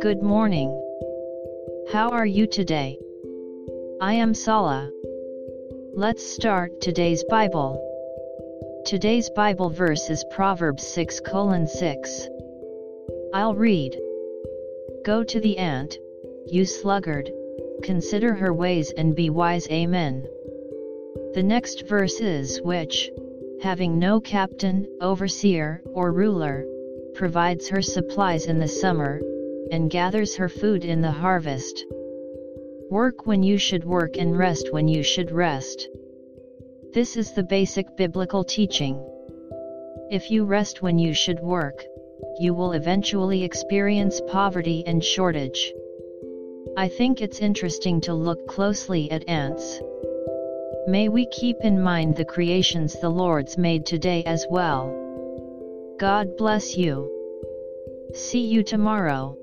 Good morning. How are you today? I am Sala. Let's start today's Bible. Today's Bible verse is Proverbs 6 colon 6. I'll read. Go to the ant, you sluggard, consider her ways and be wise. Amen. The next verse is which, having no captain, overseer, or ruler, provides her supplies in the summer, and gathers her food in the harvest. Work when you should work and rest when you should rest. This is the basic biblical teaching. If you rest when you should work, you will eventually experience poverty and shortage. I think it's interesting to look closely at ants. May we keep in mind the creations the Lord's made today as well. God bless you. See you tomorrow.